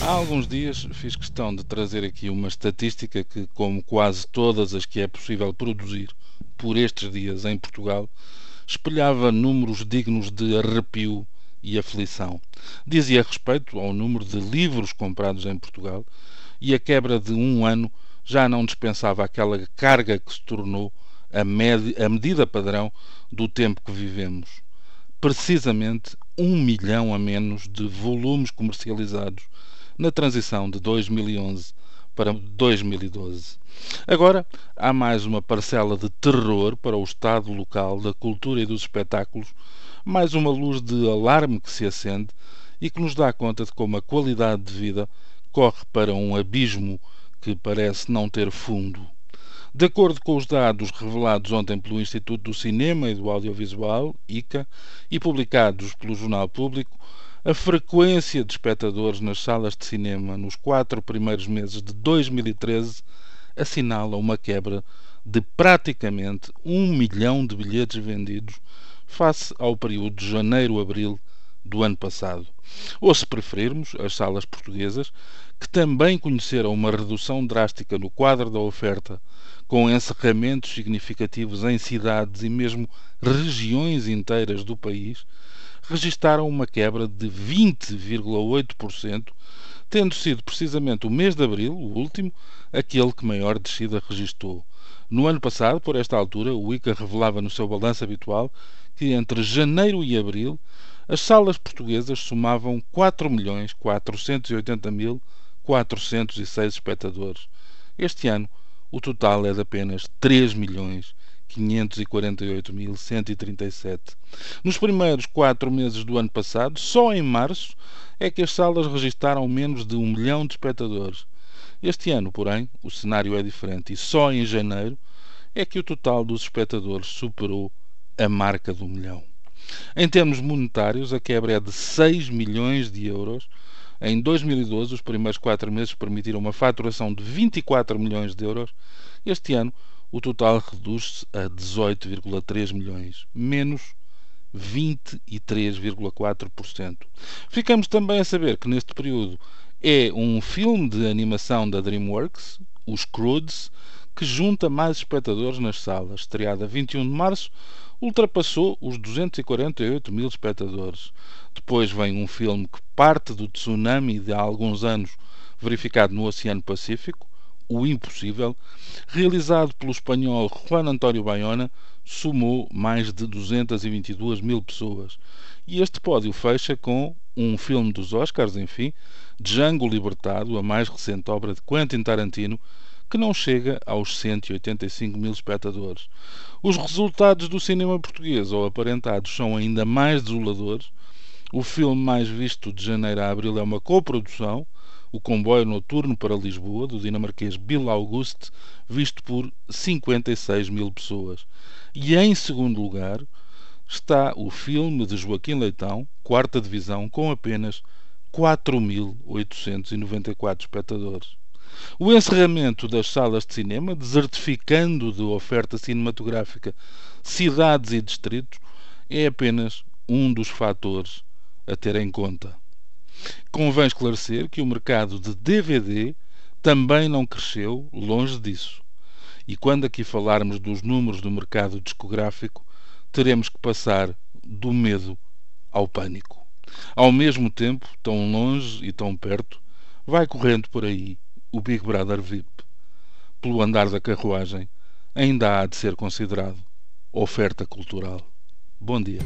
Há alguns dias fiz questão de trazer aqui uma estatística que, como quase todas as que é possível produzir por estes dias em Portugal, espelhava números dignos de arrepio e aflição. Dizia respeito ao número de livros comprados em Portugal e a quebra de um ano já não dispensava aquela carga que se tornou a, a medida padrão do tempo que vivemos. Precisamente um milhão a menos de volumes comercializados na transição de 2011 para 2012. Agora, há mais uma parcela de terror para o Estado local da cultura e dos espetáculos, mais uma luz de alarme que se acende e que nos dá conta de como a qualidade de vida corre para um abismo que parece não ter fundo. De acordo com os dados revelados ontem pelo Instituto do Cinema e do Audiovisual, ICA, e publicados pelo Jornal Público, a frequência de espectadores nas salas de cinema nos quatro primeiros meses de 2013 assinala uma quebra de praticamente um milhão de bilhetes vendidos face ao período de janeiro-abril do ano passado. Ou, se preferirmos, as salas portuguesas, que também conheceram uma redução drástica no quadro da oferta, com encerramentos significativos em cidades e mesmo regiões inteiras do país, registaram uma quebra de 20,8%, tendo sido precisamente o mês de abril, o último, aquele que maior descida registou. No ano passado, por esta altura, o ICA revelava no seu balanço habitual que entre janeiro e abril as salas portuguesas somavam 4.480.406 espectadores. Este ano, o total é de apenas 3 milhões 548.137. Nos primeiros quatro meses do ano passado, só em março, é que as salas registaram menos de um milhão de espectadores. Este ano, porém, o cenário é diferente e só em janeiro é que o total dos espectadores superou a marca do milhão. Em termos monetários, a quebra é de 6 milhões de euros. Em 2012, os primeiros quatro meses permitiram uma faturação de 24 milhões de euros. Este ano, o total reduz-se a 18,3 milhões, menos 23,4%. Ficamos também a saber que neste período é um filme de animação da DreamWorks, Os Croods, que junta mais espectadores nas salas. Estreado a 21 de março, ultrapassou os 248 mil espectadores. Depois vem um filme que parte do tsunami de há alguns anos verificado no Oceano Pacífico, o Impossível, realizado pelo espanhol Juan António Bayona, sumou mais de 222 mil pessoas. E este pódio fecha com um filme dos Oscars, enfim, Django Libertado, a mais recente obra de Quentin Tarantino, que não chega aos 185 mil espectadores. Os resultados do cinema português, ou aparentados, são ainda mais desoladores. O filme mais visto de janeiro a abril é uma coprodução, o comboio noturno para Lisboa, do dinamarquês Bill August, visto por 56 mil pessoas. E em segundo lugar está o filme de Joaquim Leitão, quarta divisão, com apenas 4.894 espectadores. O encerramento das salas de cinema, desertificando de oferta cinematográfica cidades e distritos, é apenas um dos fatores a ter em conta. Convém esclarecer que o mercado de DVD também não cresceu longe disso. E quando aqui falarmos dos números do mercado discográfico, teremos que passar do medo ao pânico. Ao mesmo tempo, tão longe e tão perto, vai correndo por aí o Big Brother VIP. Pelo andar da carruagem, ainda há de ser considerado oferta cultural. Bom dia.